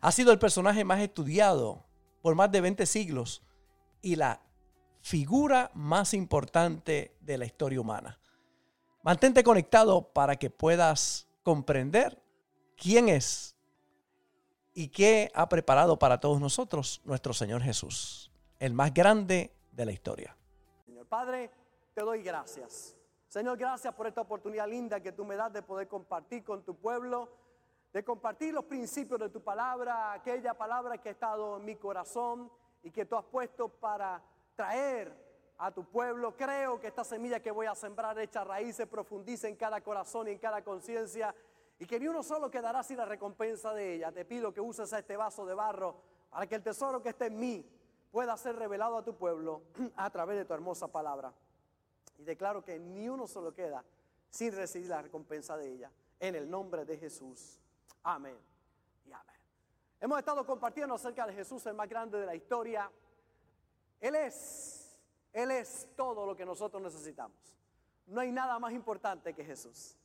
Ha sido el personaje más estudiado por más de 20 siglos y la figura más importante de la historia humana. Mantente conectado para que puedas comprender quién es y qué ha preparado para todos nosotros nuestro Señor Jesús, el más grande de la historia. Señor Padre, te doy gracias. Señor, gracias por esta oportunidad linda que tú me das de poder compartir con tu pueblo de compartir los principios de tu palabra, aquella palabra que ha estado en mi corazón y que tú has puesto para traer a tu pueblo. Creo que esta semilla que voy a sembrar echa raíces, profundice en cada corazón y en cada conciencia y que ni uno solo quedará sin la recompensa de ella. Te pido que uses este vaso de barro para que el tesoro que esté en mí pueda ser revelado a tu pueblo a través de tu hermosa palabra. Y declaro que ni uno solo queda sin recibir la recompensa de ella. En el nombre de Jesús. Amén y amén. Hemos estado compartiendo acerca de Jesús, el más grande de la historia. Él es, Él es todo lo que nosotros necesitamos. No hay nada más importante que Jesús.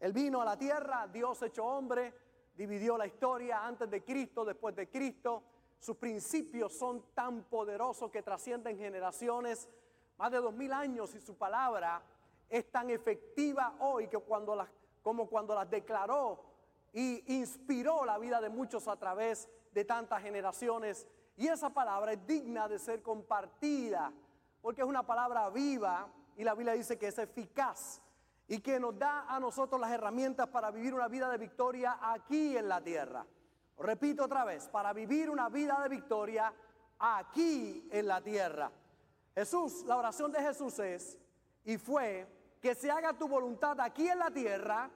Él vino a la tierra, Dios hecho hombre, dividió la historia antes de Cristo, después de Cristo. Sus principios son tan poderosos que trascienden generaciones, más de dos mil años, y su palabra es tan efectiva hoy que cuando las, como cuando las declaró y inspiró la vida de muchos a través de tantas generaciones. Y esa palabra es digna de ser compartida porque es una palabra viva y la Biblia dice que es eficaz y que nos da a nosotros las herramientas para vivir una vida de victoria aquí en la tierra. Repito otra vez, para vivir una vida de victoria aquí en la tierra. Jesús, la oración de Jesús es y fue que se haga tu voluntad aquí en la tierra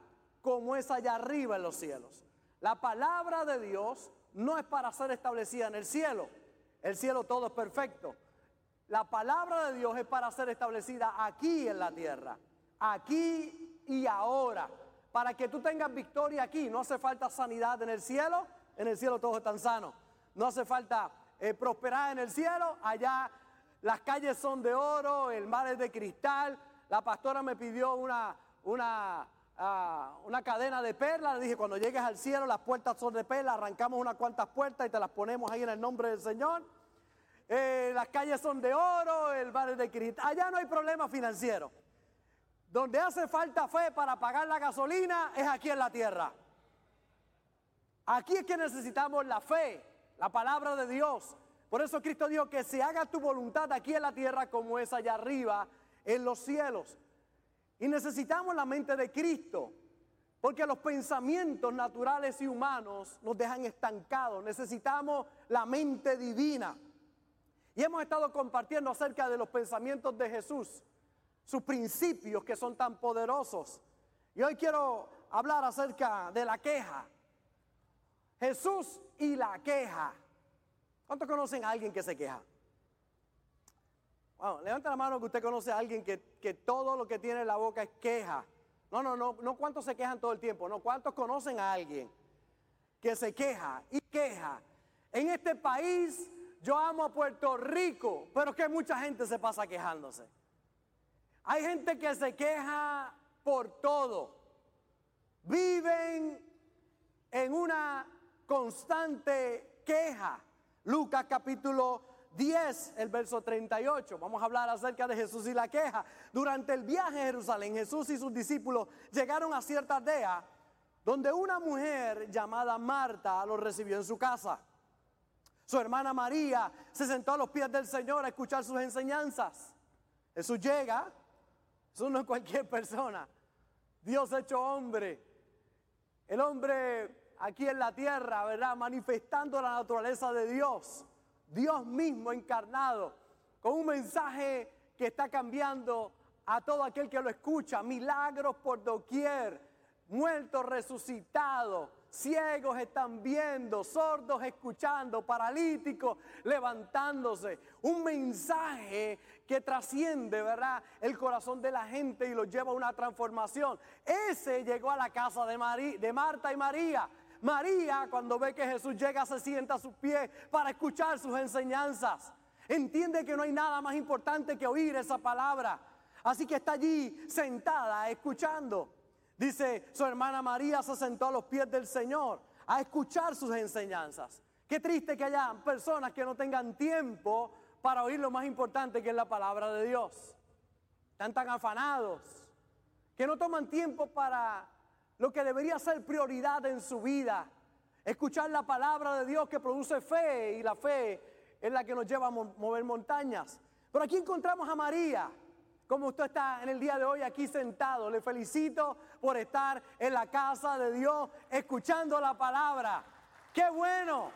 como es allá arriba en los cielos. La palabra de Dios no es para ser establecida en el cielo. El cielo todo es perfecto. La palabra de Dios es para ser establecida aquí en la tierra, aquí y ahora. Para que tú tengas victoria aquí, no hace falta sanidad en el cielo, en el cielo todos están sanos. No hace falta eh, prosperar en el cielo, allá las calles son de oro, el mar es de cristal. La pastora me pidió una, una una cadena de perlas. Le dije, cuando llegues al cielo, las puertas son de perlas. Arrancamos unas cuantas puertas y te las ponemos ahí en el nombre del Señor. Eh, las calles son de oro, el bar de cristal. Allá no hay problema financiero. Donde hace falta fe para pagar la gasolina es aquí en la tierra. Aquí es que necesitamos la fe, la palabra de Dios. Por eso Cristo dijo que se haga tu voluntad aquí en la tierra como es allá arriba en los cielos. Y necesitamos la mente de Cristo, porque los pensamientos naturales y humanos nos dejan estancados. Necesitamos la mente divina. Y hemos estado compartiendo acerca de los pensamientos de Jesús, sus principios que son tan poderosos. Y hoy quiero hablar acerca de la queja. Jesús y la queja. ¿Cuántos conocen a alguien que se queja? Bueno, levanta la mano que usted conoce a alguien que, todo lo que tiene en la boca es queja. No, no, no, no cuántos se quejan todo el tiempo, no, cuántos conocen a alguien que se queja y queja. En este país yo amo a Puerto Rico, pero que mucha gente se pasa quejándose. Hay gente que se queja por todo. Viven en una constante queja. Lucas capítulo 10, el verso 38. Vamos a hablar acerca de Jesús y la queja. Durante el viaje a Jerusalén, Jesús y sus discípulos llegaron a cierta aldea donde una mujer llamada Marta los recibió en su casa. Su hermana María se sentó a los pies del Señor a escuchar sus enseñanzas. Jesús llega, Jesús no es cualquier persona, Dios hecho hombre, el hombre aquí en la tierra, ¿verdad? Manifestando la naturaleza de Dios. Dios mismo encarnado, con un mensaje que está cambiando a todo aquel que lo escucha, milagros por doquier, muertos resucitados, ciegos están viendo, sordos escuchando, paralíticos levantándose. Un mensaje que trasciende, ¿verdad? El corazón de la gente y lo lleva a una transformación. Ese llegó a la casa de, de Marta y María. María, cuando ve que Jesús llega, se sienta a sus pies para escuchar sus enseñanzas. Entiende que no hay nada más importante que oír esa palabra. Así que está allí sentada, escuchando. Dice, su hermana María se sentó a los pies del Señor a escuchar sus enseñanzas. Qué triste que haya personas que no tengan tiempo para oír lo más importante que es la palabra de Dios. Están tan afanados que no toman tiempo para lo que debería ser prioridad en su vida. Escuchar la palabra de Dios que produce fe y la fe es la que nos lleva a mover montañas. Pero aquí encontramos a María como usted está en el día de hoy aquí sentado. Le felicito por estar en la casa de Dios escuchando la palabra. ¡Qué bueno!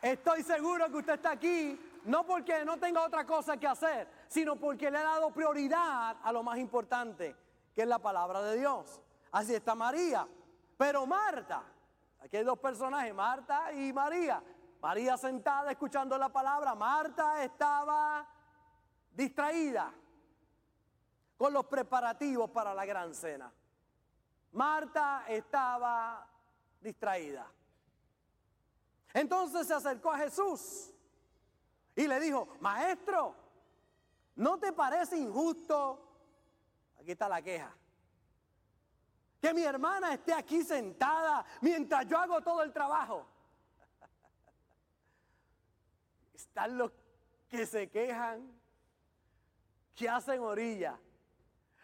Estoy seguro que usted está aquí no porque no tenga otra cosa que hacer, sino porque le ha dado prioridad a lo más importante, que es la palabra de Dios. Así está María. Pero Marta, aquí hay dos personajes, Marta y María. María sentada escuchando la palabra, Marta estaba distraída con los preparativos para la gran cena. Marta estaba distraída. Entonces se acercó a Jesús y le dijo, maestro, ¿no te parece injusto? Aquí está la queja. Que mi hermana esté aquí sentada mientras yo hago todo el trabajo. Están los que se quejan, que hacen orilla.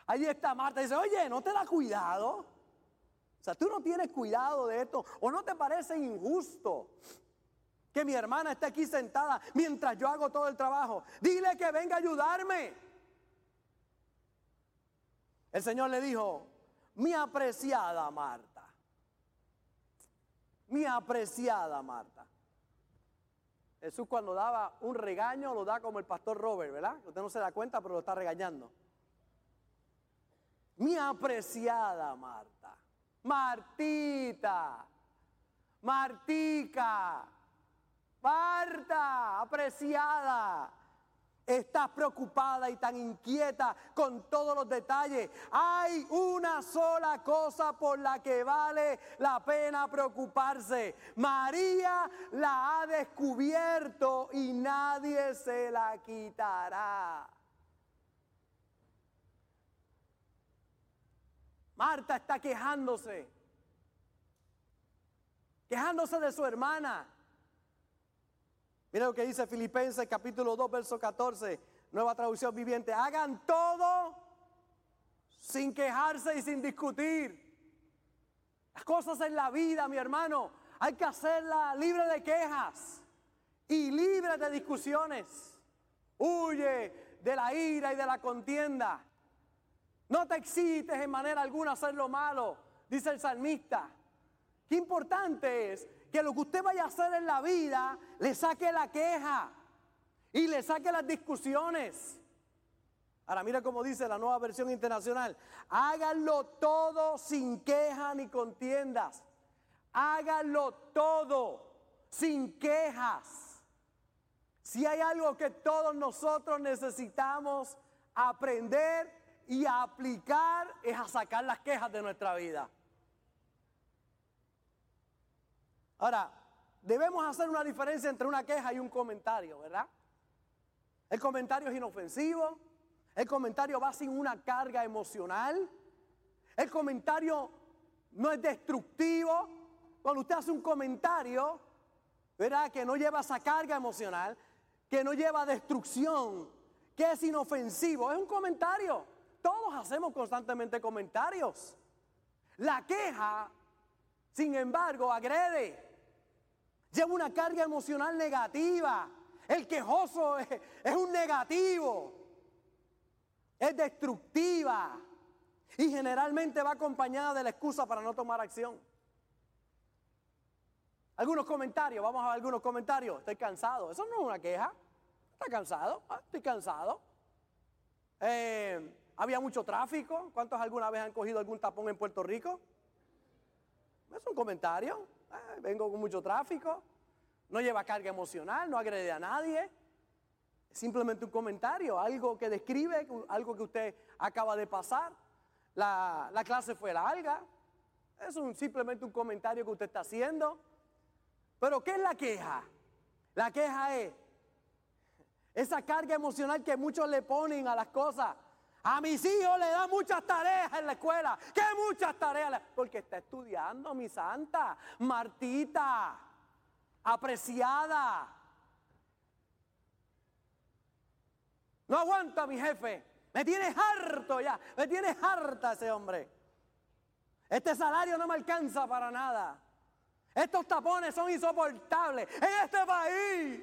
Ahí está Marta dice, oye, ¿no te da cuidado? O sea, tú no tienes cuidado de esto. ¿O no te parece injusto que mi hermana esté aquí sentada mientras yo hago todo el trabajo? Dile que venga a ayudarme. El Señor le dijo, mi apreciada Marta, mi apreciada Marta. Jesús cuando daba un regaño lo da como el pastor Robert, ¿verdad? Usted no se da cuenta, pero lo está regañando mi apreciada Marta, Martita, Martica, Marta, apreciada. Estás preocupada y tan inquieta con todos los detalles. Hay una sola cosa por la que vale la pena preocuparse. María la ha descubierto y nadie se la quitará. Marta está quejándose. Quejándose de su hermana. Mira lo que dice Filipenses capítulo 2, verso 14, nueva traducción viviente. Hagan todo sin quejarse y sin discutir. Las cosas en la vida, mi hermano, hay que hacerla libre de quejas y libre de discusiones. Huye de la ira y de la contienda. No te excites en manera alguna a hacer lo malo, dice el salmista. Qué importante es que lo que usted vaya a hacer en la vida le saque la queja y le saque las discusiones. Ahora mira cómo dice la nueva versión internacional. Háganlo todo sin queja ni contiendas. Háganlo todo sin quejas. Si hay algo que todos nosotros necesitamos aprender y aplicar es a sacar las quejas de nuestra vida. Ahora, debemos hacer una diferencia entre una queja y un comentario, ¿verdad? El comentario es inofensivo, el comentario va sin una carga emocional, el comentario no es destructivo. Cuando usted hace un comentario, ¿verdad? Que no lleva esa carga emocional, que no lleva destrucción, que es inofensivo, es un comentario. Todos hacemos constantemente comentarios. La queja, sin embargo, agrede. Lleva una carga emocional negativa. El quejoso es, un negativo. Es destructiva. Y generalmente va acompañada de la excusa para no tomar acción. Algunos comentarios, vamos a ver algunos comentarios. Estoy cansado. Eso no es una queja. ¿Está cansado? Ah, estoy cansado. Eh, había mucho tráfico. ¿Cuántos alguna vez han cogido algún tapón en Puerto Rico? Es un comentario. Eh, vengo con mucho tráfico. No lleva carga emocional, no agrede a nadie. Es simplemente un comentario, algo que describe algo que usted acaba de pasar. La, la clase fue larga. Es un, simplemente un comentario que usted está haciendo. Pero ¿qué es la queja? La queja es esa carga emocional que muchos le ponen a las cosas. A mis hijos le dan muchas tareas en la escuela. ¿Qué muchas tareas? Porque está estudiando, mi santa, Martita, apreciada. No aguanta mi jefe. Me tiene harto ya. Me tiene harta ese hombre. Este salario no me alcanza para nada. Estos tapones son insoportables en este país.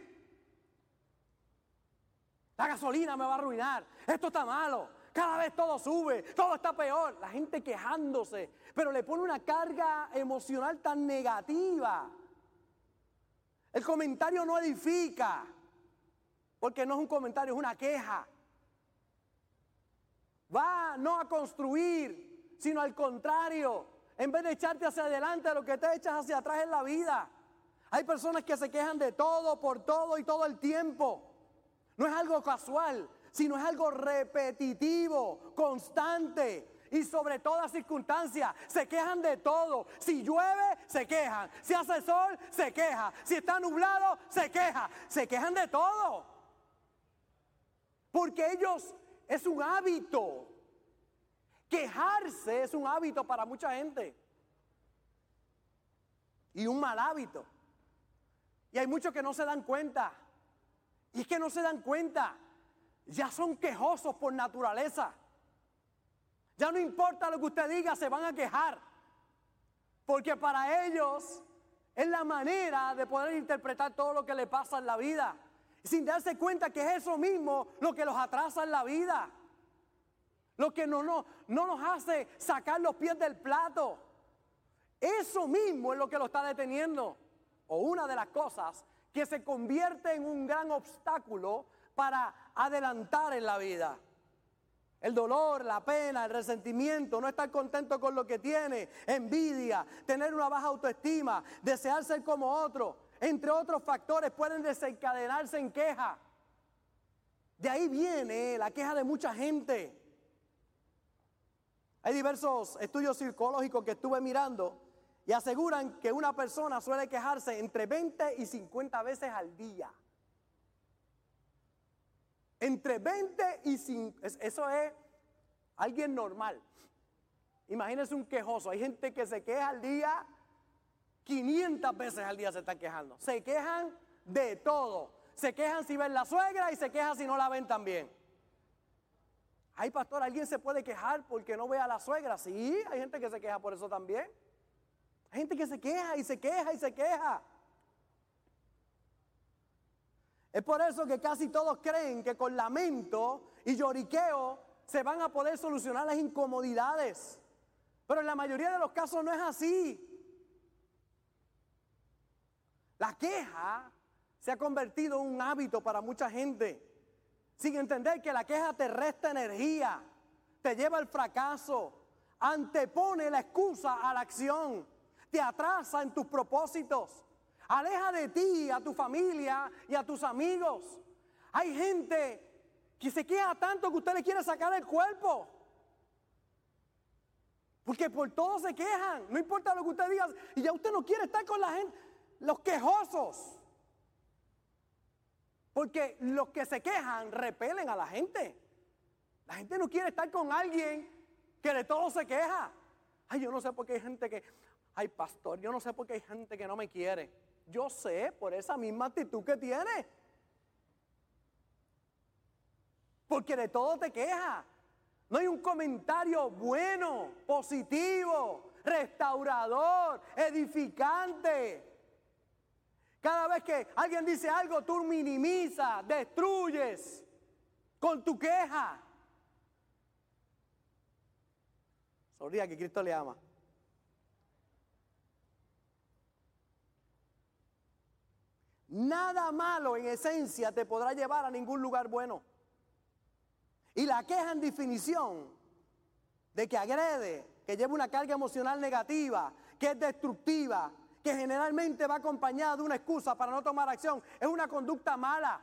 La gasolina me va a arruinar. Esto está malo. Cada vez todo sube, todo está peor. La gente quejándose, pero le pone una carga emocional tan negativa. El comentario no edifica, porque no es un comentario, es una queja. Va no a construir, sino al contrario. En vez de echarte hacia adelante, lo que te echas hacia atrás en la vida. Hay personas que se quejan de todo, por todo y todo el tiempo. No es algo casual, sino es algo repetitivo, constante. Y sobre todas circunstancias, se quejan de todo. Si llueve, se quejan. Si hace sol, se queja. Si está nublado, se queja. Se quejan de todo. Porque ellos es un hábito. Quejarse es un hábito para mucha gente. Y un mal hábito. Y hay muchos que no se dan cuenta. Y es que no se dan cuenta ya son quejosos por naturaleza. Ya no importa lo que usted diga, se van a quejar. Porque para ellos es la manera de poder interpretar todo lo que le pasa en la vida. Sin darse cuenta que es eso mismo lo que los atrasa en la vida. Lo que no, no, no nos hace sacar los pies del plato. Eso mismo es lo que lo está deteniendo. O una de las cosas que se convierte en un gran obstáculo para adelantar en la vida. El dolor, la pena, el resentimiento, no estar contento con lo que tiene, envidia, tener una baja autoestima, desear ser como otro, entre otros factores pueden desencadenarse en queja. De ahí viene la queja de mucha gente. Hay diversos estudios psicológicos que estuve mirando y aseguran que una persona suele quejarse entre 20 y 50 veces al día. Entre 20 y 5, eso es alguien normal. Imagínense un quejoso. Hay gente que se queja al día, 500 veces al día se están quejando. Se quejan de todo. Se quejan si ven la suegra y se quejan si no la ven también. Ay, pastor, ¿alguien se puede quejar porque no ve a la suegra? Sí, hay gente que se queja por eso también. Hay gente que se queja y se queja y se queja. Es por eso que casi todos creen que con lamento y lloriqueo se van a poder solucionar las incomodidades. Pero en la mayoría de los casos no es así. La queja se ha convertido en un hábito para mucha gente, sin entender que la queja te resta energía, te lleva al fracaso, antepone la excusa a la acción, te atrasa en tus propósitos. Aleja de ti, a tu familia y a tus amigos. Hay gente que se queja tanto que usted le quiere sacar el cuerpo. Porque por todo se quejan. No importa lo que usted diga. Y ya usted no quiere estar con la gente, los quejosos. Porque los que se quejan repelen a la gente. La gente no quiere estar con alguien que de todo se queja. Ay, yo no sé por qué hay gente que, ay, pastor, yo no sé por qué hay gente que no me quiere. Yo sé por esa misma actitud que tiene. Porque de todo te queja. No hay un comentario bueno, positivo, restaurador, edificante. Cada vez que alguien dice algo, tú minimizas, destruyes con tu queja. Sonría que Cristo le ama. Nada malo en esencia te podrá llevar a ningún lugar bueno. Y la queja en definición de que agrede, que lleva una carga emocional negativa, que es destructiva, que generalmente va acompañada de una excusa para no tomar acción, es una conducta mala.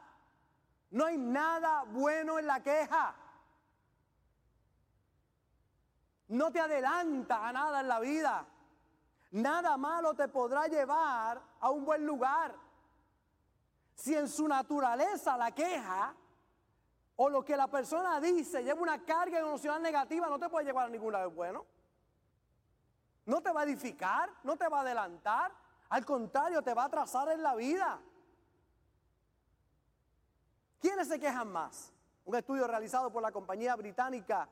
No hay nada bueno en la queja. No te adelanta a nada en la vida. Nada malo te podrá llevar a un buen lugar. Si en su naturaleza la queja o lo que la persona dice lleva una carga emocional negativa, no te puede llevar a ningún lado bueno. No te va a edificar, no te va a adelantar, al contrario, te va a atrasar en la vida. ¿Quiénes se quejan más? Un estudio realizado por la compañía británica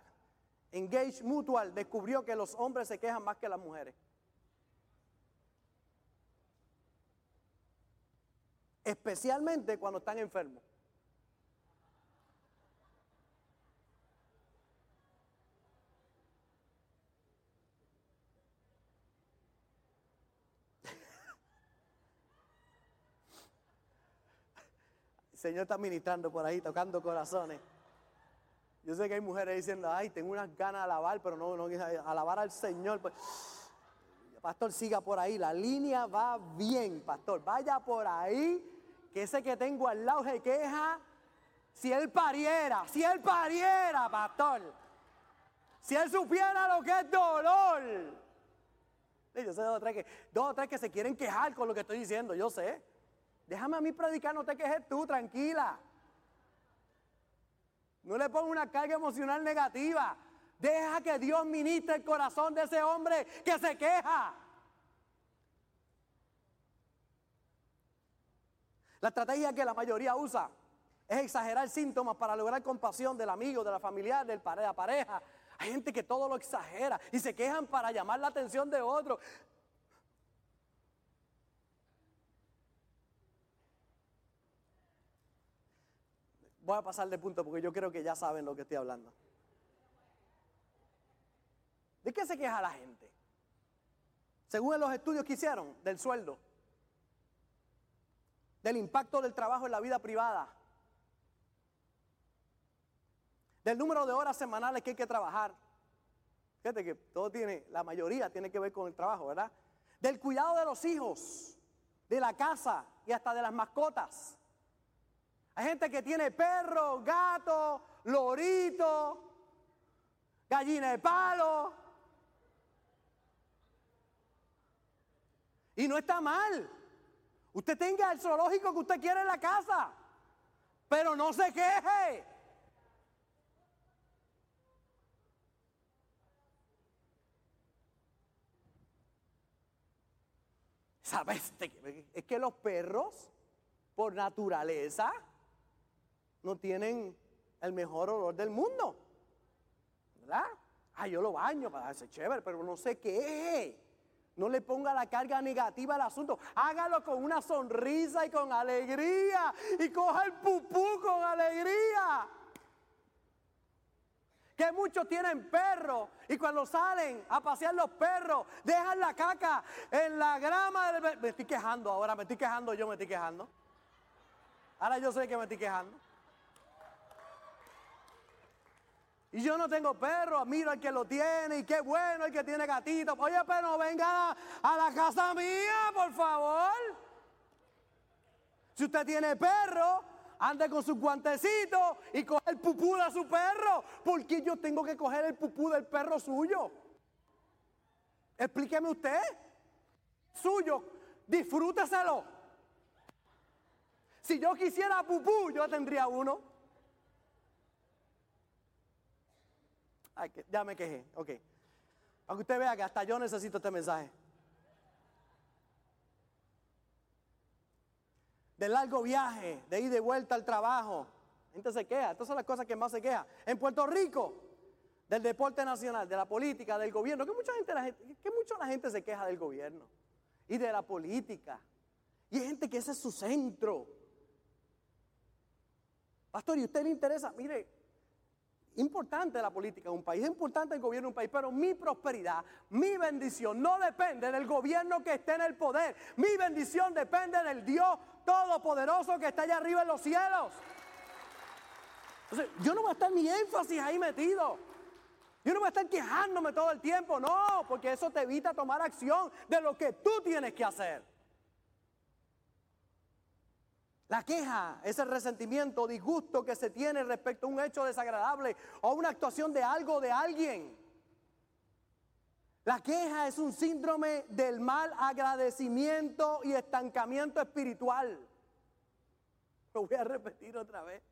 Engage Mutual descubrió que los hombres se quejan más que las mujeres. Especialmente cuando están enfermos. El Señor está ministrando por ahí, tocando corazones. Yo sé que hay mujeres diciendo, ay, tengo unas ganas de alabar, pero no, no alabar al Señor. Pues, pastor, siga por ahí. La línea va bien, pastor. Vaya por ahí, que ese que tengo al lado se queja. Si él pariera, si él pariera, pastor. Si él supiera lo que es dolor. Yo sé dos o tres que, dos o tres que se quieren quejar con lo que estoy diciendo, yo sé. Déjame a mí predicar, no te quejes tú, tranquila. No le ponga una carga emocional negativa. Deja que Dios ministre el corazón de ese hombre que se queja. La estrategia que la mayoría usa es exagerar síntomas para lograr compasión del amigo, de la familiar, de la pareja. Hay gente que todo lo exagera y se quejan para llamar la atención de otro. Voy a pasar de punto porque yo creo que ya saben lo que estoy hablando. ¿De qué se queja la gente? Según los estudios que hicieron, del sueldo, del impacto del trabajo en la vida privada, del número de horas semanales que hay que trabajar. Fíjate que todo tiene, la mayoría tiene que ver con el trabajo, ¿verdad? Del cuidado de los hijos, de la casa y hasta de las mascotas. Hay gente que tiene perro, gato, lorito, gallina de palo. Y no está mal. Usted tenga el zoológico que usted quiere en la casa, pero no se queje. ¿Sabes? Es que los perros, por naturaleza, no tienen el mejor olor del mundo. ¿Verdad? Ah, yo lo baño para hacer chévere, pero no sé qué. No le ponga la carga negativa al asunto. Hágalo con una sonrisa y con alegría. Y coja el pupú con alegría. Que muchos tienen perros y cuando salen a pasear los perros, dejan la caca en la grama. Me estoy quejando ahora, me estoy quejando, yo me estoy quejando. Ahora yo sé que me estoy quejando. Y yo no tengo perro, miro al que lo tiene y qué bueno el que tiene gatito. Oye, pero no venga a la, casa mía, por favor. Si usted tiene perro, ande con sus guantecitos y coge el pupú de su perro. ¿Por qué yo tengo que coger el pupú del perro suyo? Explíqueme usted. Suyo, disfrúteselo. Si yo quisiera pupú, yo tendría uno. Ya me quejé, ok. Para que usted vea que hasta yo necesito este mensaje. De largo viaje, de ir de vuelta al trabajo. Gente se queja, estas son las cosas que más se queja. En Puerto Rico, del deporte nacional, de la política, del gobierno, que mucha gente, que mucho la gente se queja del gobierno y de la política. Y hay gente que ese es su centro. Pastor, ¿y usted le interesa? Mire, importante la política de un país, es importante el gobierno de un país, pero mi prosperidad, mi bendición no depende del gobierno que esté en el poder. Mi bendición depende del Dios Todopoderoso que está allá arriba en los cielos. Entonces, yo no voy a estar ni énfasis ahí metido. Yo no voy a estar quejándome todo el tiempo, no, porque eso te evita tomar acción de lo que tú tienes que hacer. La queja es el resentimiento, disgusto que se tiene respecto a un hecho desagradable o una actuación de algo de alguien. La queja es un síndrome del mal agradecimiento y estancamiento espiritual. Lo voy a repetir otra vez.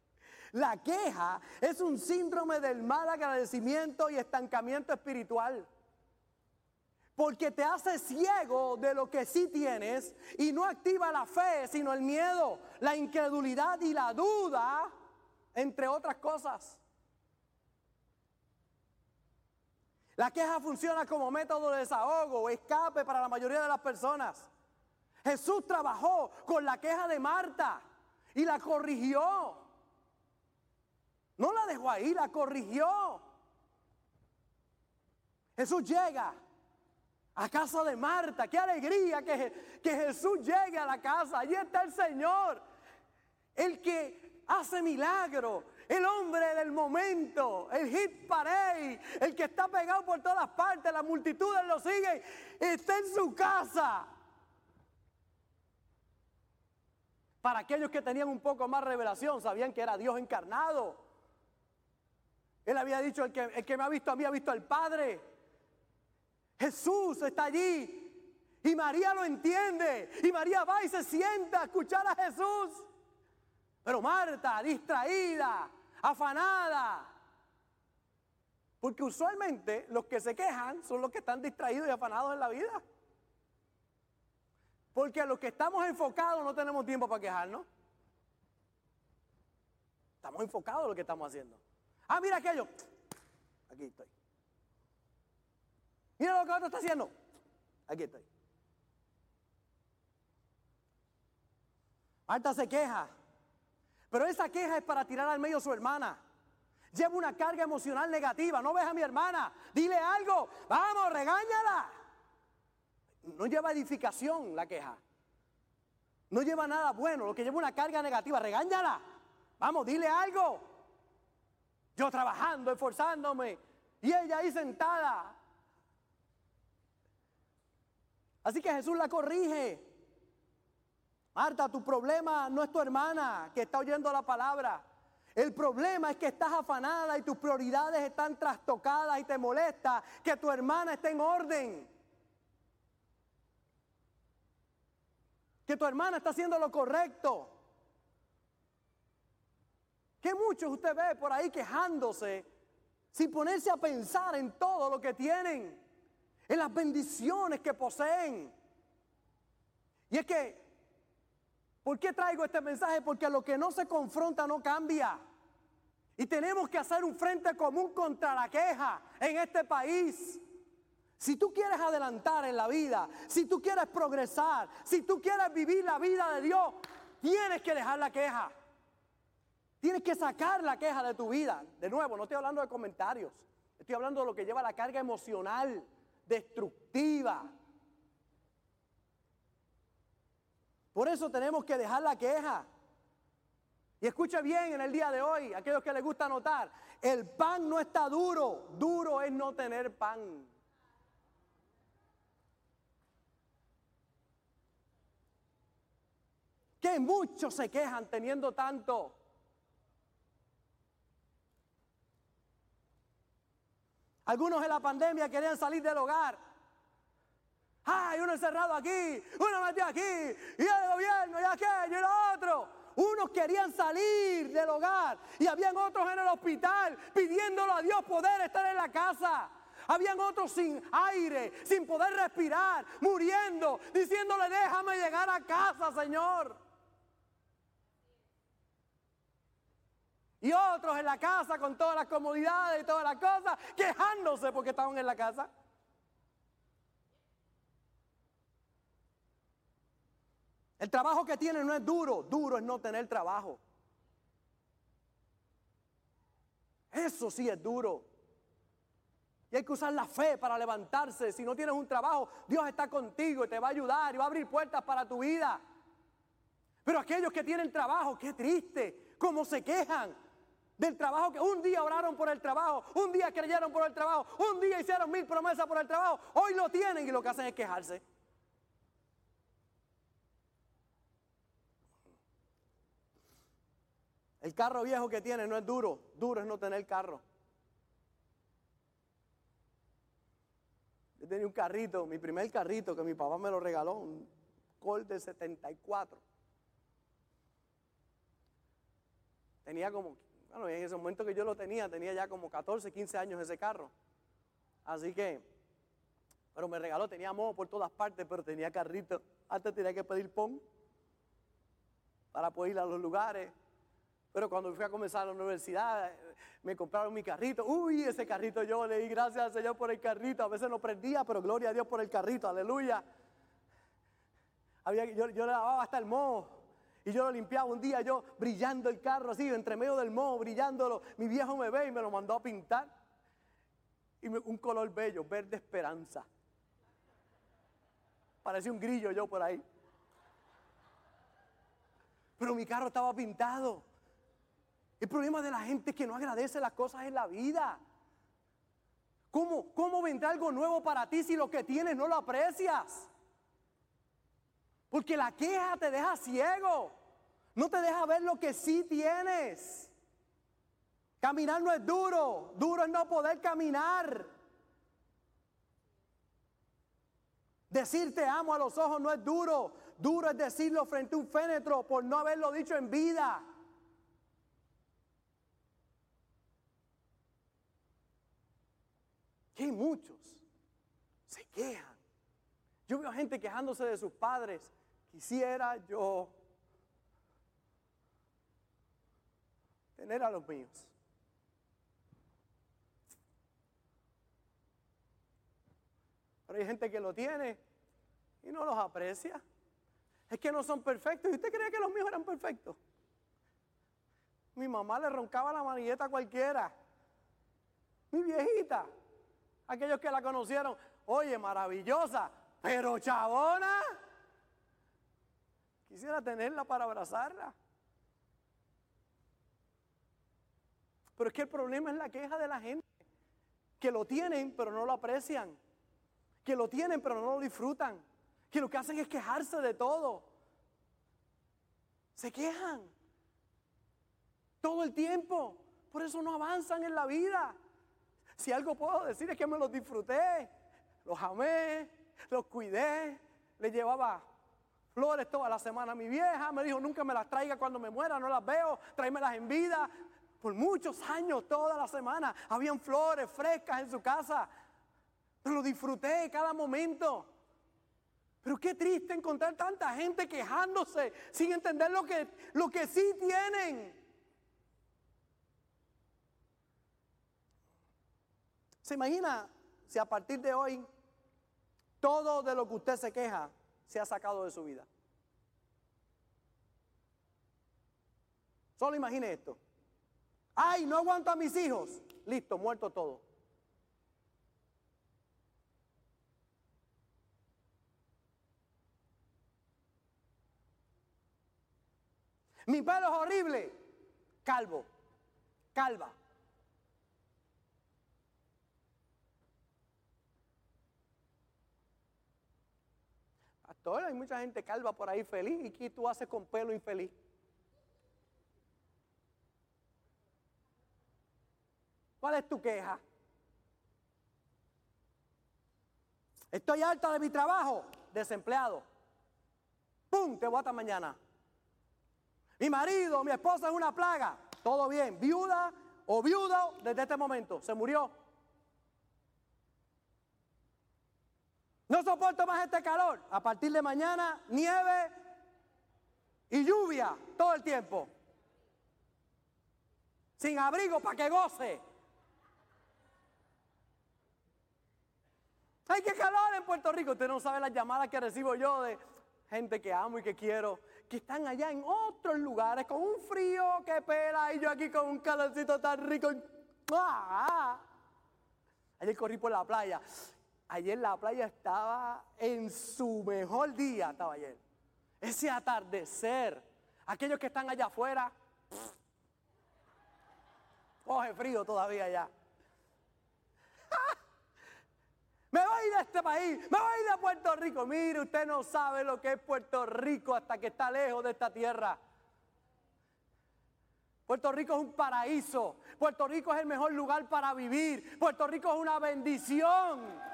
La queja es un síndrome del mal agradecimiento y estancamiento espiritual. Porque te hace ciego de lo que sí tienes y no activa la fe, sino el miedo, la incredulidad y la duda, entre otras cosas. La queja funciona como método de desahogo o escape para la mayoría de las personas. Jesús trabajó con la queja de Marta y la corrigió. No la dejó ahí, la corrigió. Jesús llega a casa de Marta. Qué alegría que, que Jesús llegue a la casa. Allí está el Señor, el que hace milagro, el hombre del momento, el hit parade, el que está pegado por todas partes, las multitudes lo siguen, está en su casa. Para aquellos que tenían un poco más revelación, sabían que era Dios encarnado. Él había dicho, el que, el que me ha visto a mí ha visto al Padre. Jesús está allí. Y María lo entiende. Y María va y se sienta a escuchar a Jesús. Pero Marta, distraída, afanada. Porque usualmente los que se quejan son los que están distraídos y afanados en la vida. Porque a los que estamos enfocados no tenemos tiempo para quejarnos. Estamos enfocados en lo que estamos haciendo. Ah, mira aquello. Aquí estoy. Mira lo que otro está haciendo. Aquí estoy. Marta se queja. Pero esa queja es para tirar al medio a su hermana. Lleva una carga emocional negativa. No ves a mi hermana. Dile algo. Vamos, regáñala. No lleva edificación la queja. No lleva nada bueno. Lo que lleva una carga negativa. Regáñala. Vamos, dile algo. Yo trabajando, esforzándome. Y ella ahí sentada. Así que Jesús la corrige. Marta, tu problema no es tu hermana que está oyendo la palabra. El problema es que estás afanada y tus prioridades están trastocadas y te molesta que tu hermana esté en orden. Que tu hermana está haciendo lo correcto. Que muchos usted ve por ahí quejándose sin ponerse a pensar en todo lo que tienen, en las bendiciones que poseen. Y es que, ¿por qué traigo este mensaje? Porque lo que no se confronta no cambia. Y tenemos que hacer un frente común contra la queja en este país. Si tú quieres adelantar en la vida, si tú quieres progresar, si tú quieres vivir la vida de Dios, tienes que dejar la queja. Tienes que sacar la queja de tu vida. De nuevo, no estoy hablando de comentarios. Estoy hablando de lo que lleva la carga emocional, destructiva. Por eso tenemos que dejar la queja. Y escuche bien en el día de hoy, aquellos que les gusta notar, el pan no está duro, duro es no tener pan. Que muchos se quejan teniendo tanto. Algunos en la pandemia querían salir del hogar. Ay, uno encerrado aquí, uno metido aquí, y el gobierno, y aquello, y lo otro. Unos querían salir del hogar y habían otros en el hospital pidiéndolo a Dios poder estar en la casa. Habían otros sin aire, sin poder respirar, muriendo, diciéndole, déjame llegar a casa, Señor. Y otros en la casa con todas las comodidades y todas las cosas, quejándose porque estaban en la casa. El trabajo que tienen no es duro, duro es no tener trabajo. Eso sí es duro. Y hay que usar la fe para levantarse. Si no tienes un trabajo, Dios está contigo y te va a ayudar y va a abrir puertas para tu vida. Pero aquellos que tienen trabajo, qué triste, cómo se quejan. Del trabajo que un día oraron por el trabajo, un día creyeron por el trabajo, un día hicieron mil promesas por el trabajo, hoy lo tienen y lo que hacen es quejarse. El carro viejo que tiene no es duro, duro es no tener carro. Yo tenía un carrito, mi primer carrito que mi papá me lo regaló, un Colt de 74. Tenía como, bueno, en ese momento que yo lo tenía, tenía ya como 14, 15 años ese carro. Así que, pero me regaló, tenía moho por todas partes, pero tenía carrito. Antes tenía que pedir pon para poder ir a los lugares. Pero cuando fui a comenzar la universidad, me compraron mi carrito. Uy, ese carrito yo le di gracias al Señor por el carrito. A veces no prendía, pero gloria a Dios por el carrito. Aleluya. Había, yo, yo le lavaba hasta el moho. Y yo lo limpiaba un día, yo brillando el carro así, entre medio del moho, brillándolo. Mi viejo me ve y me lo mandó a pintar. Y un color bello, verde esperanza. Parecía un grillo yo por ahí. Pero mi carro estaba pintado. El problema de la gente es que no agradece las cosas en la vida. ¿Cómo, ¿Cómo vendrá algo nuevo para ti si lo que tienes no lo aprecias? Porque la queja te deja ciego. No te deja ver lo que sí tienes. Caminar no es duro. Duro es no poder caminar. Decir te amo a los ojos no es duro. Duro es decirlo frente a un fénetro por no haberlo dicho en vida. Que muchos se quejan. Yo veo gente quejándose de sus padres. Quisiera yo tener a los míos. Pero hay gente que lo tiene y no los aprecia. Es que no son perfectos. ¿Y usted cree que los míos eran perfectos? Mi mamá le roncaba la manilleta a cualquiera. Mi viejita. Aquellos que la conocieron, oye, maravillosa, pero chabona. Quisiera tenerla para abrazarla. Pero es que el problema es la queja de la gente. Que lo tienen, pero no lo aprecian. Que lo tienen, pero no lo disfrutan. Que lo que hacen es quejarse de todo. Se quejan. Todo el tiempo. Por eso no avanzan en la vida. Si algo puedo decir es que me los disfruté. Los amé, los cuidé. Le llevaba flores toda la semana mi vieja. Me dijo, nunca me las traiga cuando me muera, no las veo. Tráemelas en vida. Por muchos años, toda la semana, habían flores frescas en su casa. Me lo disfruté cada momento. Pero qué triste encontrar tanta gente quejándose sin entender lo que, lo que sí tienen. ¿Se imagina si a partir de hoy todo de lo que usted se queja se ha sacado de su vida? Solo imagine esto. Ay, no aguanto a mis hijos. Listo, muerto todo. Mi pelo es horrible. Calvo. Calva. Pastor, hay mucha gente calva por ahí feliz. ¿Y qué tú haces con pelo infeliz? ¿Cuál es tu queja? Estoy alta de mi trabajo, desempleado. ¡Pum! Te voy hasta mañana. Mi marido, mi esposa es una plaga. Todo bien. Viuda o viudo desde este momento. Se murió. No soporto más este calor. A partir de mañana, nieve y lluvia todo el tiempo. Sin abrigo para que goce. Hay que calor en Puerto Rico. Usted no sabe las llamadas que recibo yo de gente que amo y que quiero, que están allá en otros lugares con un frío que pela y yo aquí con un calorcito tan rico. ¡Ah! Ayer corrí por la playa. Ayer la playa estaba en su mejor día, estaba ayer. Ese atardecer, aquellos que están allá afuera, coge frío todavía ya. Me voy de este país, me voy de Puerto Rico. Mire, usted no sabe lo que es Puerto Rico hasta que está lejos de esta tierra. Puerto Rico es un paraíso. Puerto Rico es el mejor lugar para vivir. Puerto Rico es una bendición.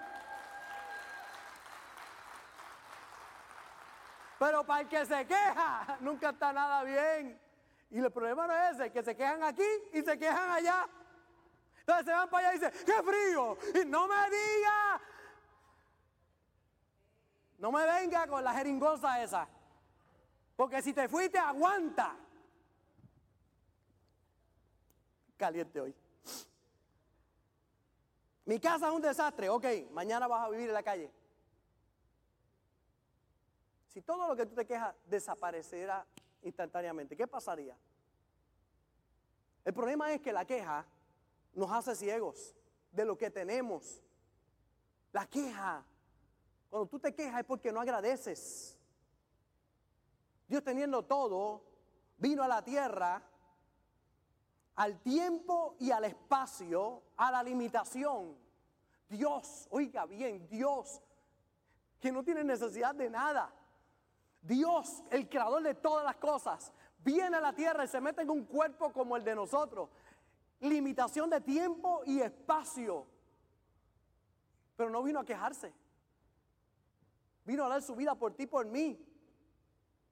Pero para el que se queja, nunca está nada bien. Y el problema no es ese, que se quejan aquí y se quejan allá. Entonces se van para allá y dicen, ¡qué frío! Y no me diga, no me venga con la jeringosa esa. Porque si te fuiste, aguanta. Caliente hoy. Mi casa es un desastre. Ok, mañana vas a vivir en la calle. Si todo lo que tú te quejas desapareciera instantáneamente, ¿qué pasaría? El problema es que la queja nos hace ciegos de lo que tenemos. La queja, cuando tú te quejas es porque no agradeces. Dios teniendo todo, vino a la tierra, al tiempo y al espacio, a la limitación. Dios, oiga bien, Dios, que no tiene necesidad de nada. Dios, el creador de todas las cosas, viene a la tierra y se mete en un cuerpo como el de nosotros limitación de tiempo y espacio. Pero no vino a quejarse. Vino a dar su vida por ti, por mí.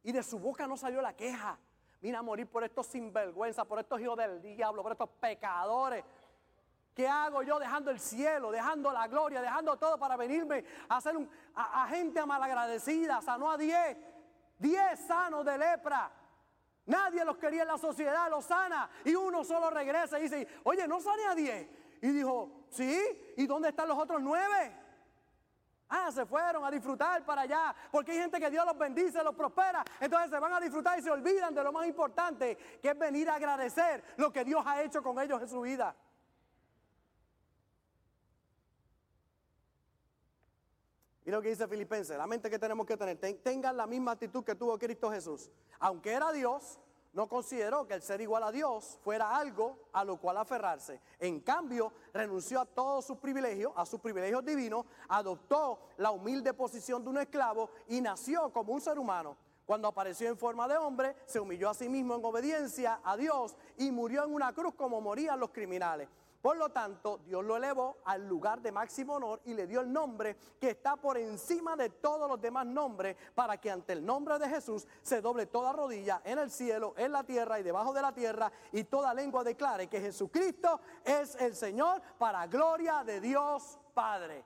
Y de su boca no salió la queja. Vino a morir por estos sinvergüenza, por estos hijos del diablo, por estos pecadores. ¿Qué hago yo dejando el cielo, dejando la gloria, dejando todo para venirme a hacer un, a, a gente malagradecida? Sanó a diez, diez sanos de lepra. Nadie los quería en la sociedad, los sana. Y uno solo regresa y dice, oye, no sale a diez. Y dijo, sí, ¿y dónde están los otros nueve? Ah, se fueron a disfrutar para allá, porque hay gente que Dios los bendice, los prospera. Entonces se van a disfrutar y se olvidan de lo más importante, que es venir a agradecer lo que Dios ha hecho con ellos en su vida. Y lo que dice Filipenses, la mente que tenemos que tener, tengan la misma actitud que tuvo Cristo Jesús. Aunque era Dios, no consideró que el ser igual a Dios fuera algo a lo cual aferrarse. En cambio, renunció a todos sus privilegios, a sus privilegios divinos, adoptó la humilde posición de un esclavo y nació como un ser humano. Cuando apareció en forma de hombre, se humilló a sí mismo en obediencia a Dios y murió en una cruz como morían los criminales. Por lo tanto, Dios lo elevó al lugar de máximo honor y le dio el nombre que está por encima de todos los demás nombres para que ante el nombre de Jesús se doble toda rodilla en el cielo, en la tierra y debajo de la tierra y toda lengua declare que Jesucristo es el Señor para gloria de Dios Padre.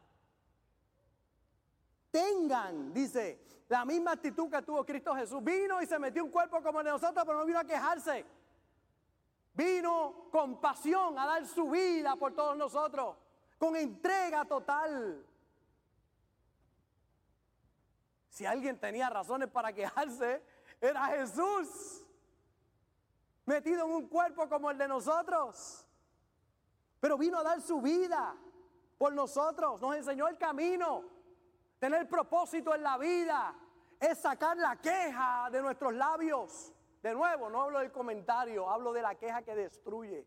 Tengan, dice, la misma actitud que tuvo Cristo Jesús. Vino y se metió un cuerpo como el de nosotros, pero no vino a quejarse. Vino con pasión a dar su vida por todos nosotros, con entrega total. Si alguien tenía razones para quejarse, era Jesús, metido en un cuerpo como el de nosotros. Pero vino a dar su vida por nosotros, nos enseñó el camino, tener propósito en la vida, es sacar la queja de nuestros labios. De nuevo, no hablo del comentario, hablo de la queja que destruye.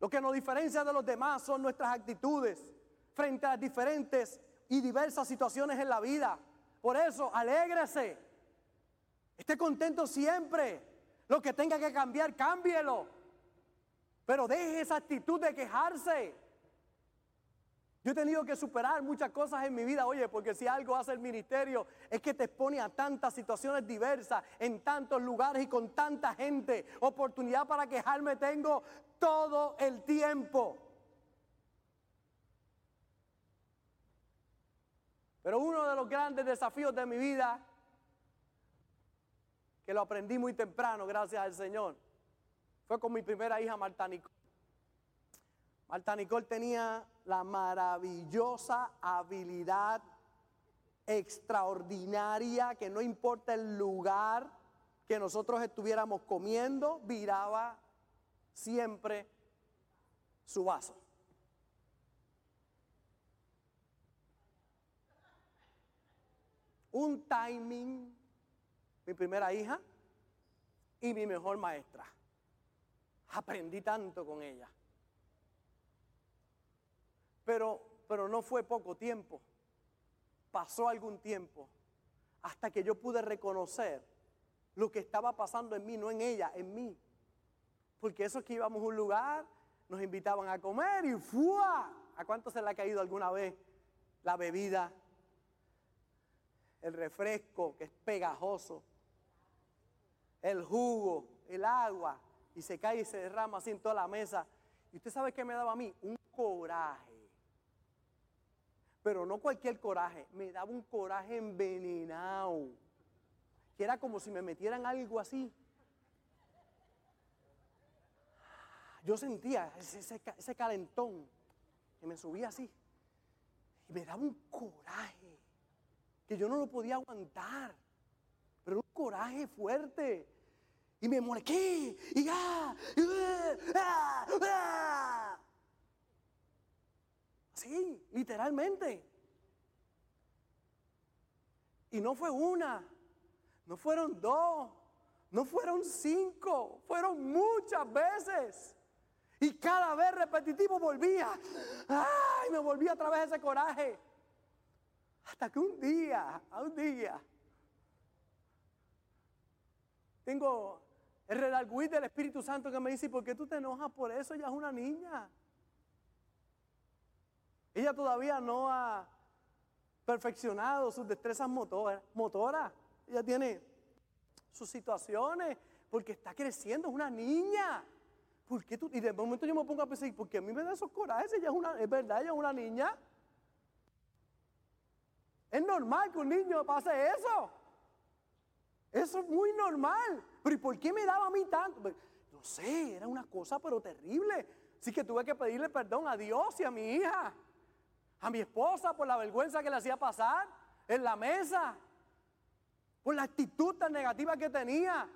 Lo que nos diferencia de los demás son nuestras actitudes frente a diferentes y diversas situaciones en la vida. Por eso, alégrese. Esté contento siempre. Lo que tenga que cambiar, cámbielo. Pero deje esa actitud de quejarse. Yo he tenido que superar muchas cosas en mi vida, oye, porque si algo hace el ministerio es que te expone a tantas situaciones diversas, en tantos lugares y con tanta gente. Oportunidad para quejarme tengo todo el tiempo. Pero uno de los grandes desafíos de mi vida, que lo aprendí muy temprano, gracias al Señor, fue con mi primera hija Marta. Marta Nicole tenía la maravillosa habilidad extraordinaria que no importa el lugar que nosotros estuviéramos comiendo, viraba siempre su vaso. Un timing, mi primera hija y mi mejor maestra. Aprendí tanto con ella. Pero, pero no fue poco tiempo. Pasó algún tiempo hasta que yo pude reconocer lo que estaba pasando en mí, no en ella, en mí. Porque eso es que íbamos a un lugar, nos invitaban a comer y ¡fua! ¿A cuánto se le ha caído alguna vez la bebida? El refresco que es pegajoso, el jugo, el agua, y se cae y se derrama así en toda la mesa. ¿Y usted sabe qué me daba a mí? Un coraje. Pero no cualquier coraje, me daba un coraje envenenado. Que era como si me metieran algo así. Yo sentía ese, calentón que me subía así. Y me daba un coraje que yo no lo podía aguantar. Pero un coraje fuerte. Y me molesté. Y ah, ah, ah, Sí, literalmente. Y no fue una, no fueron dos, no fueron cinco, fueron muchas veces. Y cada vez repetitivo volvía. ¡Ay! Me volvía a través de ese coraje. Hasta que un día, a un día, tengo el redalguit del Espíritu Santo que me dice, ¿por qué tú te enojas por eso? Ella es una niña. Ella todavía no ha perfeccionado sus destrezas motoras. Ella tiene sus situaciones porque está creciendo, es una niña. ¿Por qué tú? Y de momento yo me pongo a pensar, ¿por qué a mí me da esos corajes? Es, es verdad, ella es una niña. Es normal que un niño pase eso. Eso es muy normal. Pero ¿y por qué me daba a mí tanto? Pues, no sé, era una cosa pero terrible. Así que tuve que pedirle perdón a Dios y a mi hija a mi esposa por la vergüenza que le hacía pasar en la mesa, por la actitud tan negativa que tenía.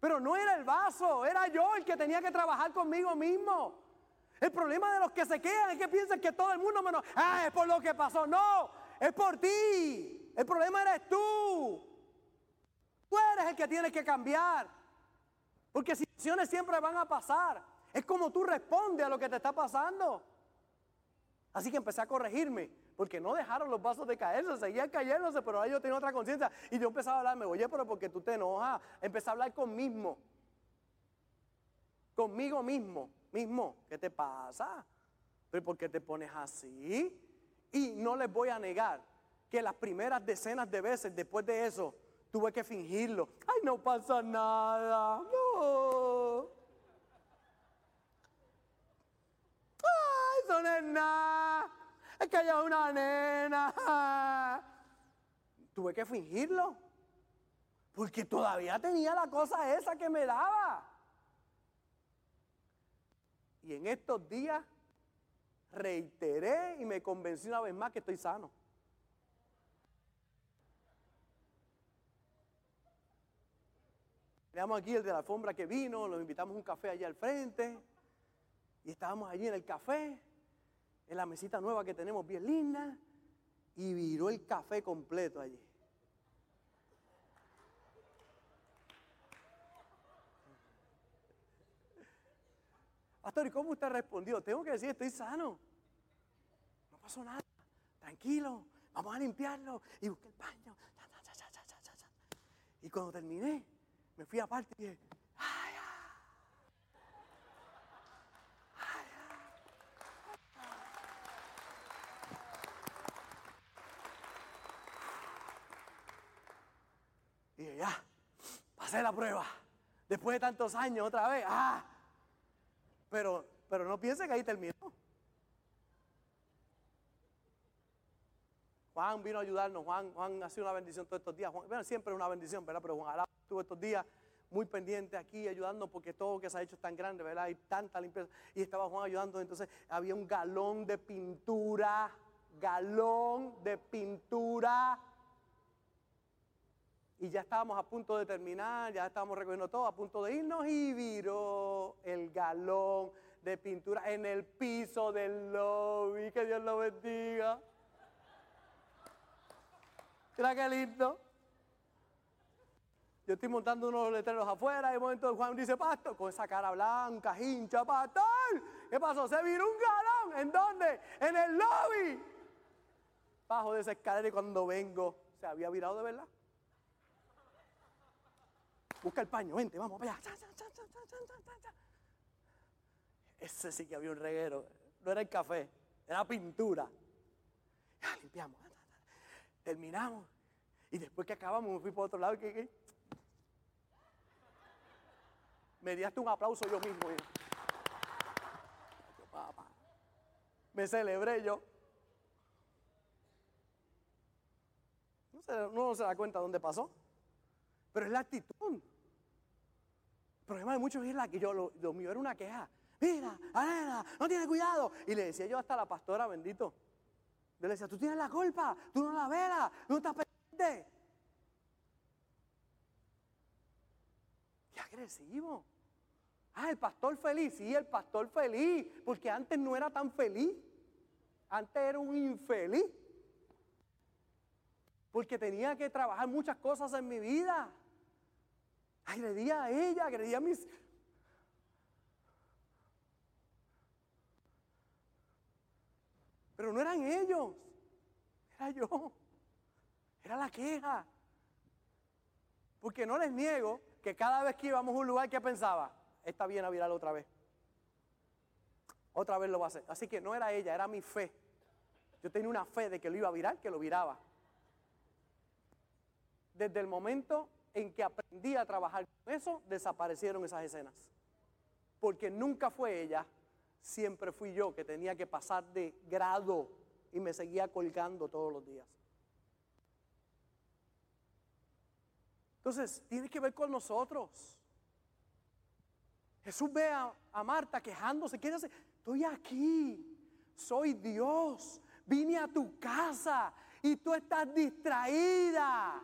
Pero no era el vaso, era yo el que tenía que trabajar conmigo mismo. El problema de los que se quedan es que piensan que todo el mundo menos, ah, es por lo que pasó. No, es por ti. El problema eres tú. Tú eres el que tienes que cambiar. Porque situaciones siempre van a pasar. Es como tú respondes a lo que te está pasando. Así que empecé a corregirme, porque no dejaron los vasos de caerse, seguían cayéndose, pero ahora yo tenía otra conciencia. Y yo empezaba a hablarme, oye, pero porque tú te enojas, empecé a hablar conmigo, conmigo mismo, mismo, ¿qué te pasa? ¿Pero por qué te pones así? Y no les voy a negar que las primeras decenas de veces después de eso tuve que fingirlo. Ay, no pasa nada, no. Es nada. Es que ella una nena. Tuve que fingirlo. Porque todavía tenía la cosa esa que me daba. Y en estos días reiteré y me convencí una vez más que estoy sano. Veamos aquí el de la alfombra que vino, lo invitamos a un café allá al frente. Y estábamos allí en el café en la mesita nueva que tenemos bien linda y viró el café completo allí. Pastor, ¿y cómo usted respondió? Tengo que decir, estoy sano. No pasó nada. Tranquilo. Vamos a limpiarlo. Y busqué el baño. Y cuando terminé, me fui aparte y dije, Ya, pasé la prueba. Después de tantos años, otra vez, ah. Pero, pero no piense que ahí terminó. Juan vino a ayudarnos. Juan, Juan ha sido una bendición todos estos días. bueno, siempre es una bendición, ¿verdad? Pero Juan estuvo estos días muy pendiente aquí ayudando porque todo lo que se ha hecho es tan grande, ¿verdad? Hay tanta limpieza. Y estaba Juan ayudando, entonces había un galón de pintura, galón de pintura y ya estábamos a punto de terminar, ya estábamos recogiendo todo, a punto de irnos y viró el galón de pintura en el piso del lobby. Que Dios lo bendiga. Mira qué lindo. Yo estoy montando unos letreros afuera y de momento Juan dice, pastor, con esa cara blanca, hincha, pastor. ¿Qué pasó? Se viró un galón. ¿En dónde? En el lobby. Bajo de esa escalera y cuando vengo, se había virado de verdad. Busca el paño, vente, vamos para. Ese sí que había un reguero. No era el café, era pintura. Ya, limpiamos. Terminamos. Y después que acabamos, me fui por otro lado. ¿qué, Me di hasta un aplauso yo mismo. Me celebré yo. No se, no se da cuenta dónde pasó. Pero es la actitud. El problema de muchos es que yo, lo, lo mío era una queja. Mira, Arena, no tiene cuidado. Y le decía yo hasta a la pastora, bendito. Yo le decía, tú tienes la culpa, tú no la velas, no estás pendiente. Qué agresivo. Ah, el pastor feliz, sí, el pastor feliz, porque antes no era tan feliz. Antes era un infeliz. Porque tenía que trabajar muchas cosas en mi vida. Agredía a ella, agredía a mis... Pero no eran ellos, era yo. Era la queja. Porque no les niego que cada vez que íbamos a un lugar que pensaba, está bien a virar otra vez. Otra vez lo va a hacer. Así que no era ella, era mi fe. Yo tenía una fe de que lo iba a virar, que lo viraba. Desde el momento en que aprendí a trabajar con eso, desaparecieron esas escenas. Porque nunca fue ella, siempre fui yo que tenía que pasar de grado y me seguía colgando todos los días. Entonces, tiene que ver con nosotros. Jesús ve a, Marta quejándose, ¿qué hace? Estoy aquí, soy Dios, vine a tu casa y tú estás distraída.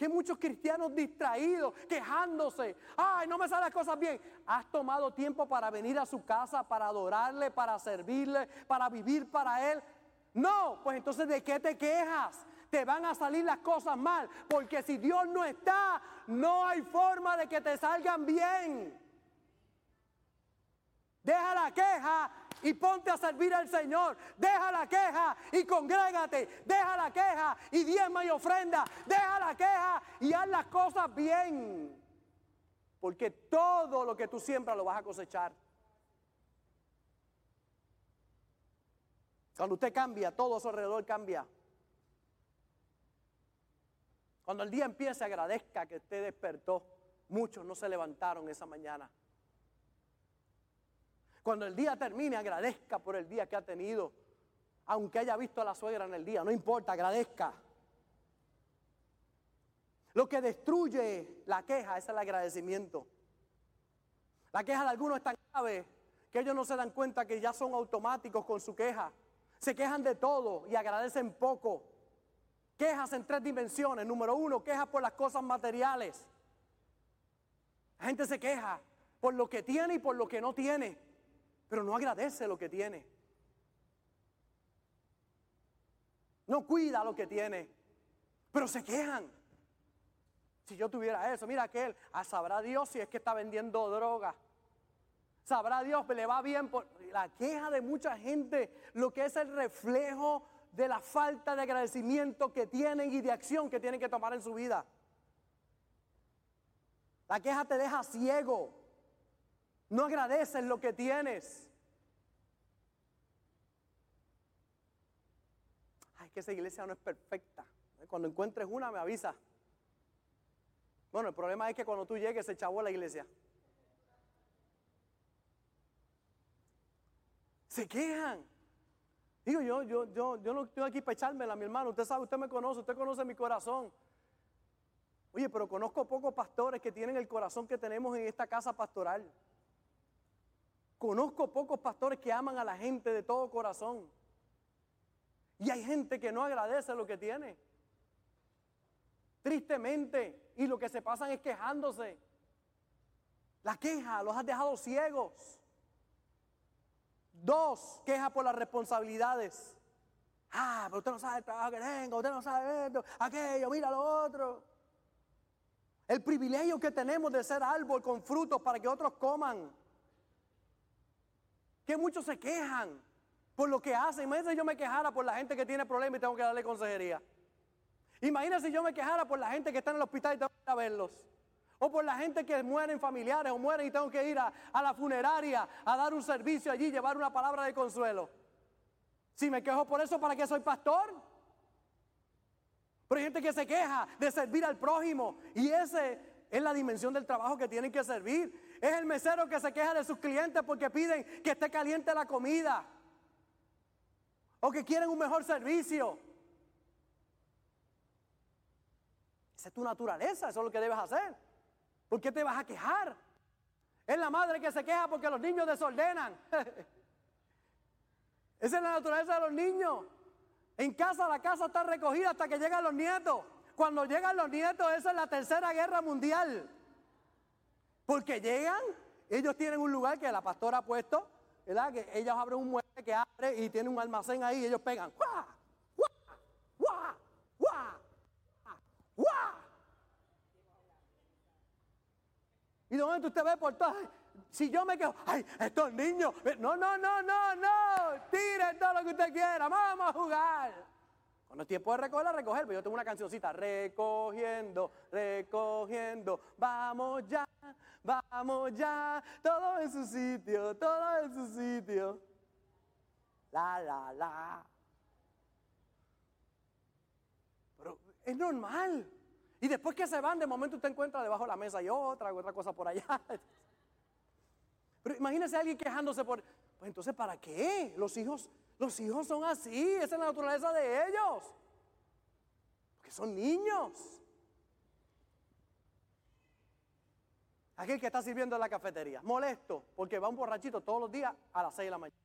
Que muchos cristianos distraídos, quejándose. Ay, no me salen las cosas bien. Has tomado tiempo para venir a su casa, para adorarle, para servirle, para vivir para Él. No, pues entonces ¿de qué te quejas? Te van a salir las cosas mal. Porque si Dios no está, no hay forma de que te salgan bien. Deja la queja y ponte a servir al Señor. Deja la queja y congrégate. Deja la queja y diezma y ofrenda. Deja la queja y haz las cosas bien. Porque todo lo que tú siembras lo vas a cosechar. Cuando usted cambia, todo a su alrededor cambia. Cuando el día empiece, agradezca que usted despertó. Muchos no se levantaron esa mañana. Cuando el día termine, agradezca por el día que ha tenido. Aunque haya visto a la suegra en el día, no importa, agradezca. Lo que destruye la queja es el agradecimiento. La queja de algunos es tan grave que ellos no se dan cuenta que ya son automáticos con su queja. Se quejan de todo y agradecen poco. Quejas en tres dimensiones. Número uno, quejas por las cosas materiales. La gente se queja por lo que tiene y por lo que no tiene, pero no agradece lo que tiene. No cuida lo que tiene, pero se quejan. Si yo tuviera eso, mira aquel, ah, sabrá Dios si es que está vendiendo droga. Sabrá Dios, le va bien. Por... La queja de mucha gente, lo que es el reflejo de la falta de agradecimiento que tienen y de acción que tienen que tomar en su vida. La queja te deja ciego. No agradeces lo que tienes. Ay, que esa iglesia no es perfecta. Cuando encuentres una, me avisa. Bueno, el problema es que cuando tú llegues se chavó la iglesia. Se quejan. Digo, yo, yo, yo, yo no estoy aquí para echármela, mi hermano. Usted sabe, usted me conoce, usted conoce mi corazón. Oye, pero conozco pocos pastores que tienen el corazón que tenemos en esta casa pastoral. Conozco pocos pastores que aman a la gente de todo corazón. Y hay gente que no agradece lo que tiene. Tristemente. Y lo que se pasan es quejándose. La queja los has dejado ciegos. Dos, queja por las responsabilidades. Ah, pero usted no sabe el trabajo que tengo, usted no sabe esto, aquello, mira lo otro. El privilegio que tenemos de ser árbol con frutos para que otros coman. Que muchos se quejan por lo que hacen. Imagínense si yo me quejara por la gente que tiene problemas y tengo que darle consejería. Imagínense si yo me quejara por la gente que está en el hospital y tengo que ir a verlos. O por la gente que mueren familiares o mueren y tengo que ir a, la funeraria a dar un servicio allí, llevar una palabra de consuelo. Si me quejo por eso, ¿para qué soy pastor? Pero hay gente que se queja de servir al prójimo y ese es la dimensión del trabajo que tienen que servir. Es el mesero que se queja de sus clientes porque piden que esté caliente la comida o que quieren un mejor servicio. Esa es tu naturaleza, eso es lo que debes hacer. ¿Por qué te vas a quejar? Es la madre que se queja porque los niños desordenan. Esa es la naturaleza de los niños. En casa la casa está recogida hasta que llegan los nietos. Cuando llegan los nietos, esa es la tercera guerra mundial. Porque llegan, ellos tienen un lugar que la pastora ha puesto, ¿verdad? Que ellos abren un mueble que abre y tiene un almacén ahí y ellos pegan. ¡Guau! ¡Guau! ¡Guau! ¡Guau! Y de momento usted ve por todas. Si yo me quedo, ay, estos niños, no, no, no, no, no, tiren todo lo que usted quiera, vamos a jugar. Cuando es tiempo de recoger, a recoger, pero yo tengo una cancioncita, recogiendo, recogiendo, vamos ya, vamos ya, todo en su sitio, todo en su sitio. La, la, la. Pero es normal. Y después que se van, de momento usted encuentra debajo de la mesa y otra, otra cosa por allá. Pero imagínese a alguien quejándose por, pues entonces ¿para qué? Los hijos, los hijos son así, esa es la naturaleza de ellos. Porque son niños. Aquel que está sirviendo en la cafetería, molesto, porque va un borrachito todos los días a las 6 de la mañana.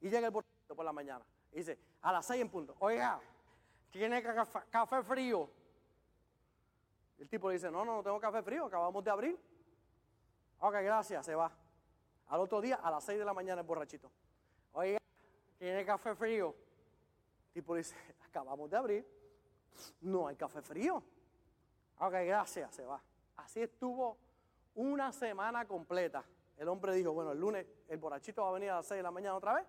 Y llega el borrachito por la mañana. Y dice, a las 6 en punto, oiga, tiene café, frío. El tipo dice, no, no, no tengo café frío, acabamos de abrir. Ok, gracias, se va. Al otro día, a las 6 de la mañana, el borrachito. Oiga, ¿tiene café frío? El tipo dice, acabamos de abrir. No hay café frío. Ok, gracias, se va. Así estuvo una semana completa. El hombre dijo, bueno, el lunes el borrachito va a venir a las 6 de la mañana otra vez.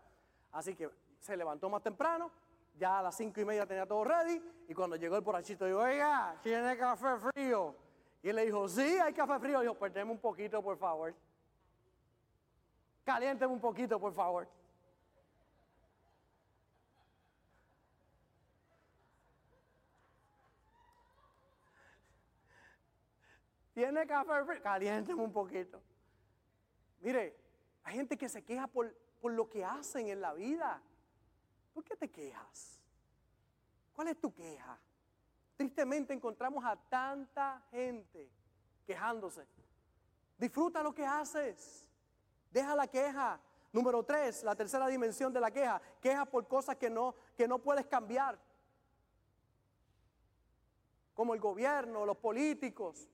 Así que se levantó más temprano, ya a las cinco y media tenía todo ready. Y cuando llegó el borrachito, dijo, oiga, ¿tiene café frío? Y él le dijo, sí, hay café frío. Dijo, pues un poquito, por favor. Caliénteme un poquito, por favor. ¿Tiene café frío? Caliénteme un poquito. Mire, hay gente que se queja por, por lo que hacen en la vida. ¿Por qué te quejas? ¿Cuál es tu queja? Tristemente encontramos a tanta gente quejándose. Disfruta lo que haces. Deja la queja. Número tres, la tercera dimensión de la queja. Queja por cosas que no, que no puedes cambiar. Como el gobierno, los políticos,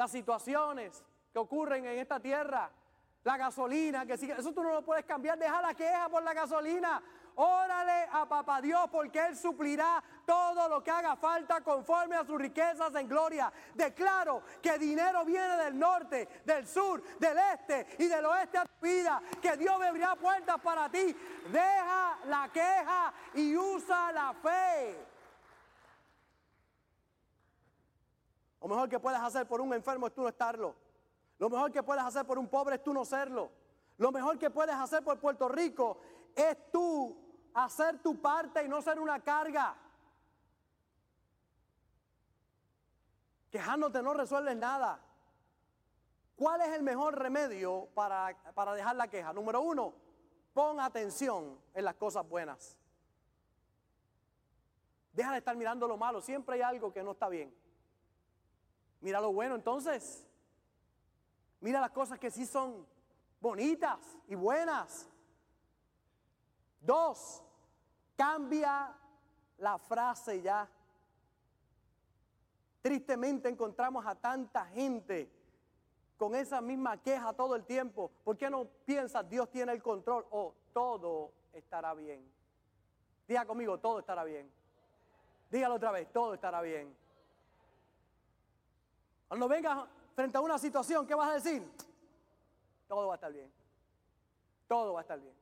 las situaciones que ocurren en esta tierra, la gasolina, que sigue. Eso tú no lo puedes cambiar. Deja la queja por la gasolina. Órale a papá Dios porque Él suplirá todo lo que haga falta conforme a sus riquezas en gloria. Declaro que dinero viene del norte, del sur, del este y del oeste a tu vida. Que Dios me abrirá puertas para ti. Deja la queja y usa la fe. Lo mejor que puedes hacer por un enfermo es tú no estarlo. Lo mejor que puedes hacer por un pobre es tú no serlo. Lo mejor que puedes hacer por Puerto Rico es tú hacer tu parte y no ser una carga. Quejándote no resuelves nada. ¿Cuál es el mejor remedio para, para dejar la queja? Número uno, pon atención en las cosas buenas. Deja de estar mirando lo malo. Siempre hay algo que no está bien. Mira lo bueno entonces. Mira las cosas que sí son bonitas y buenas. Dos, cambia la frase ya. Tristemente encontramos a tanta gente con esa misma queja todo el tiempo. ¿Por qué no piensas Dios tiene el control o todo estará bien? Diga conmigo, todo estará bien. Dígalo otra vez, todo estará bien. Cuando vengas frente a una situación, ¿qué vas a decir? Todo va a estar bien. Todo va a estar bien.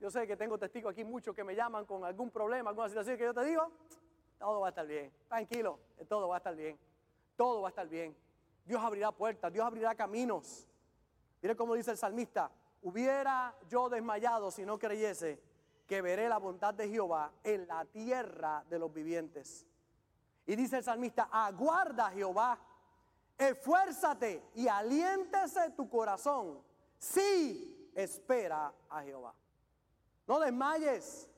Yo sé que tengo testigos aquí muchos que me llaman con algún problema, alguna situación que yo te digo, todo va a estar bien. Tranquilo, todo va a estar bien. Todo va a estar bien. Dios abrirá puertas, Dios abrirá caminos. Mire cómo dice el salmista, hubiera yo desmayado si no creyese que veré la bondad de Jehová en la tierra de los vivientes. Y dice el salmista, aguarda Jehová esfuérzate y aliéntese tu corazón. Sí, espera a Jehová. No desmayes.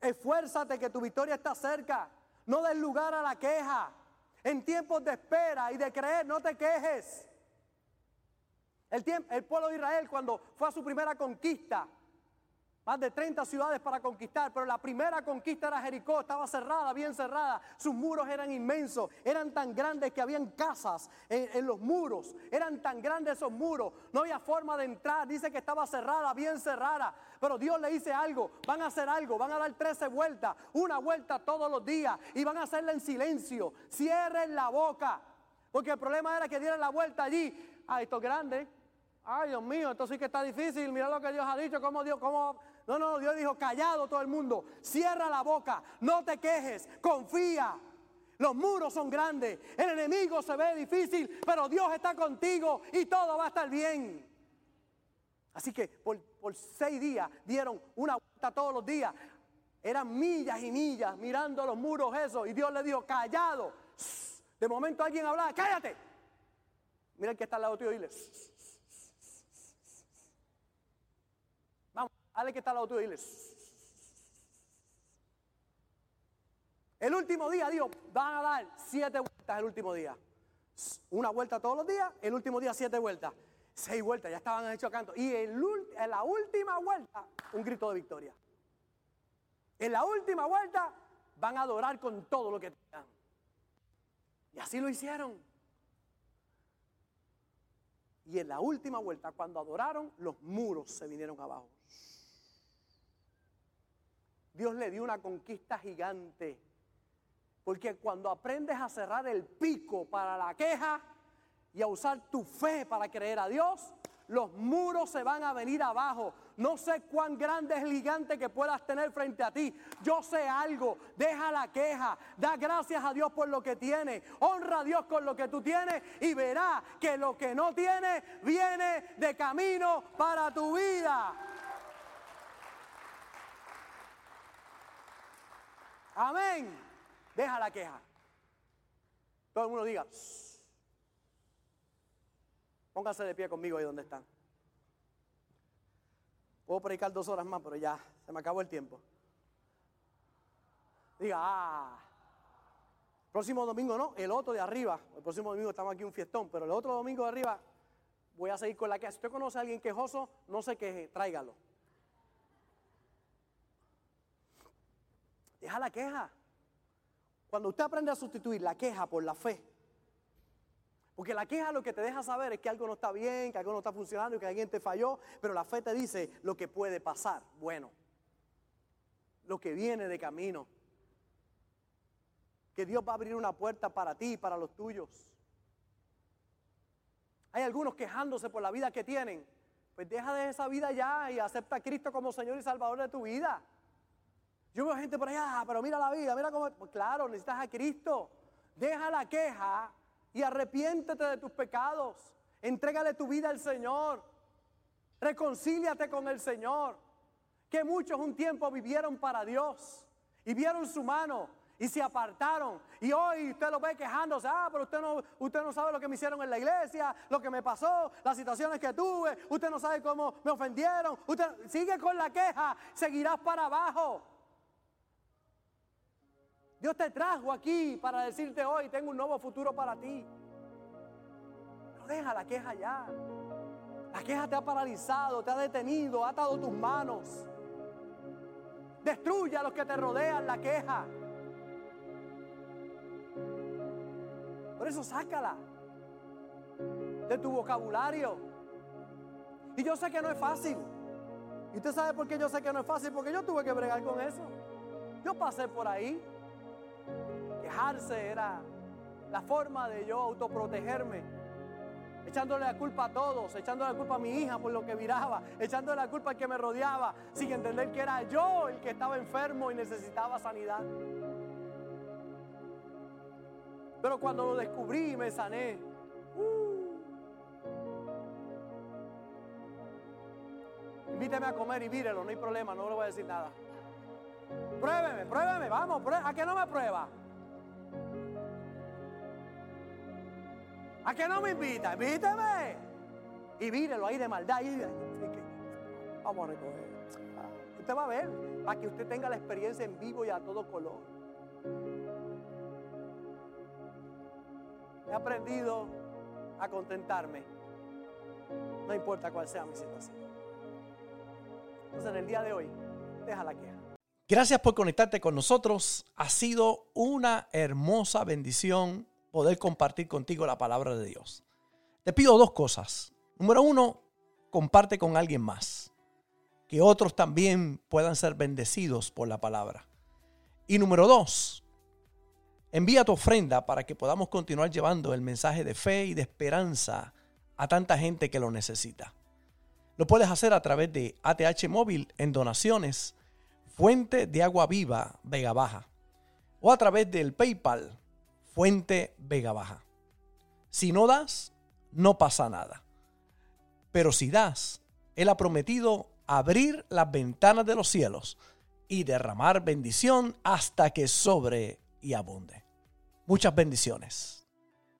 Esfuérzate que tu victoria está cerca. No des lugar a la queja. En tiempos de espera y de creer, no te quejes. El, tiempo, el pueblo de Israel cuando fue a su primera conquista, más de 30 ciudades para conquistar, pero la primera conquista era Jericó, estaba cerrada, bien cerrada. Sus muros eran inmensos, eran tan grandes que habían casas en, los muros, eran tan grandes esos muros, no había forma de entrar. Dice que estaba cerrada, bien cerrada. Pero Dios le dice algo, van a hacer algo, van a dar 13 vueltas, una vuelta todos los días y van a hacerla en silencio. Cierren la boca, porque el problema era que dieran la vuelta allí. Ah, esto es grande. Ay, Dios mío, esto sí que está difícil. Mira lo que Dios ha dicho, cómo Dios, cómo no, no, Dios dijo, callado todo el mundo, cierra la boca, no te quejes, confía. Los muros son grandes, el enemigo se ve difícil, pero Dios está contigo y todo va a estar bien. Así que por, seis días dieron una vuelta todos los días. Eran millas y millas mirando los muros esos. Y Dios le dijo, callado. De momento alguien hablaba, cállate. Mira el que está al lado tuyo y dile, Que está al lado tuyo dile. El último día, Dios, van a dar siete vueltas el último día. Una vuelta todos los días, el último día siete vueltas. Seis vueltas, ya estaban hechos canto. Y en la última vuelta, un grito de victoria. En la última vuelta van a adorar con todo lo que tengan. Y así lo hicieron. Y en la última vuelta, cuando adoraron, los muros se vinieron abajo. Dios le dio una conquista gigante. Porque cuando aprendes a cerrar el pico para la queja y a usar tu fe para creer a Dios, los muros se van a venir abajo. No sé cuán grande es el gigante que puedas tener frente a ti. Yo sé algo. Deja la queja. Da gracias a Dios por lo que tiene. Honra a Dios con lo que tú tienes y verá que lo que no tiene viene de camino para tu vida. Amén. Deja la queja. Todo el mundo diga. Pónganse de pie conmigo ahí donde están. Puedo predicar dos horas más, pero ya se me acabó el tiempo. Diga, ah. Próximo domingo no, el otro de arriba. El próximo domingo estamos aquí un fiestón, pero el otro domingo de arriba voy a seguir con la queja. Si usted conoce a alguien quejoso, no se queje, tráigalo. Deja la queja. Cuando usted aprende a sustituir la queja por la fe, porque la queja lo que te deja saber es que algo no está bien, que algo no está funcionando, que alguien te falló, pero la fe te dice lo que puede pasar, bueno, lo que viene de camino, que Dios va a abrir una puerta para ti y para los tuyos. Hay algunos quejándose por la vida que tienen, pues deja de esa vida ya y acepta a Cristo como Señor y Salvador de tu vida. Yo veo gente por allá, ah, pero mira la vida, mira cómo. Pues claro, necesitas a Cristo. Deja la queja y arrepiéntete de tus pecados. Entrégale tu vida al Señor. Reconcíliate con el Señor. Que muchos un tiempo vivieron para Dios y vieron su mano y se apartaron. Y hoy usted lo ve quejándose, ah, pero usted no, usted no sabe lo que me hicieron en la iglesia, lo que me pasó, las situaciones que tuve, usted no sabe cómo me ofendieron. Usted sigue con la queja, seguirás para abajo. Dios te trajo aquí para decirte hoy, tengo un nuevo futuro para ti. Pero deja la queja ya. La queja te ha paralizado, te ha detenido, ha atado tus manos. Destruye a los que te rodean la queja. Por eso sácala de tu vocabulario. Y yo sé que no es fácil. Y usted sabe por qué yo sé que no es fácil, porque yo tuve que bregar con eso. Yo pasé por ahí quejarse era la forma de yo autoprotegerme. Echándole la culpa a todos, echándole la culpa a mi hija por lo que viraba, echándole la culpa al que me rodeaba, sin entender que era yo el que estaba enfermo y necesitaba sanidad. Pero cuando lo descubrí y me sané, uh, invíteme a comer y vírelo, no hay problema, no le voy a decir nada. Pruébeme, pruébeme, vamos, ¿a qué no me prueba? ¿A qué no me invita? Invíteme. Y vírelo ahí de maldad. vamos a recoger. Usted va a ver, para que usted tenga la experiencia en vivo y a todo color. He aprendido a contentarme, no importa cuál sea mi situación. Entonces en el día de hoy, déjala queja. Gracias por conectarte con nosotros. Ha sido una hermosa bendición poder compartir contigo la palabra de Dios. Te pido dos cosas. Número uno, comparte con alguien más. Que otros también puedan ser bendecidos por la palabra. Y número dos, envía tu ofrenda para que podamos continuar llevando el mensaje de fe y de esperanza a tanta gente que lo necesita. Lo puedes hacer a través de ATH Móvil en donaciones Fuente de Agua Viva Vega Baja o a través del PayPal Fuente Vega Baja. Si no das, no pasa nada. Pero si das, Él ha prometido abrir las ventanas de los cielos y derramar bendición hasta que sobre y abunde. Muchas bendiciones.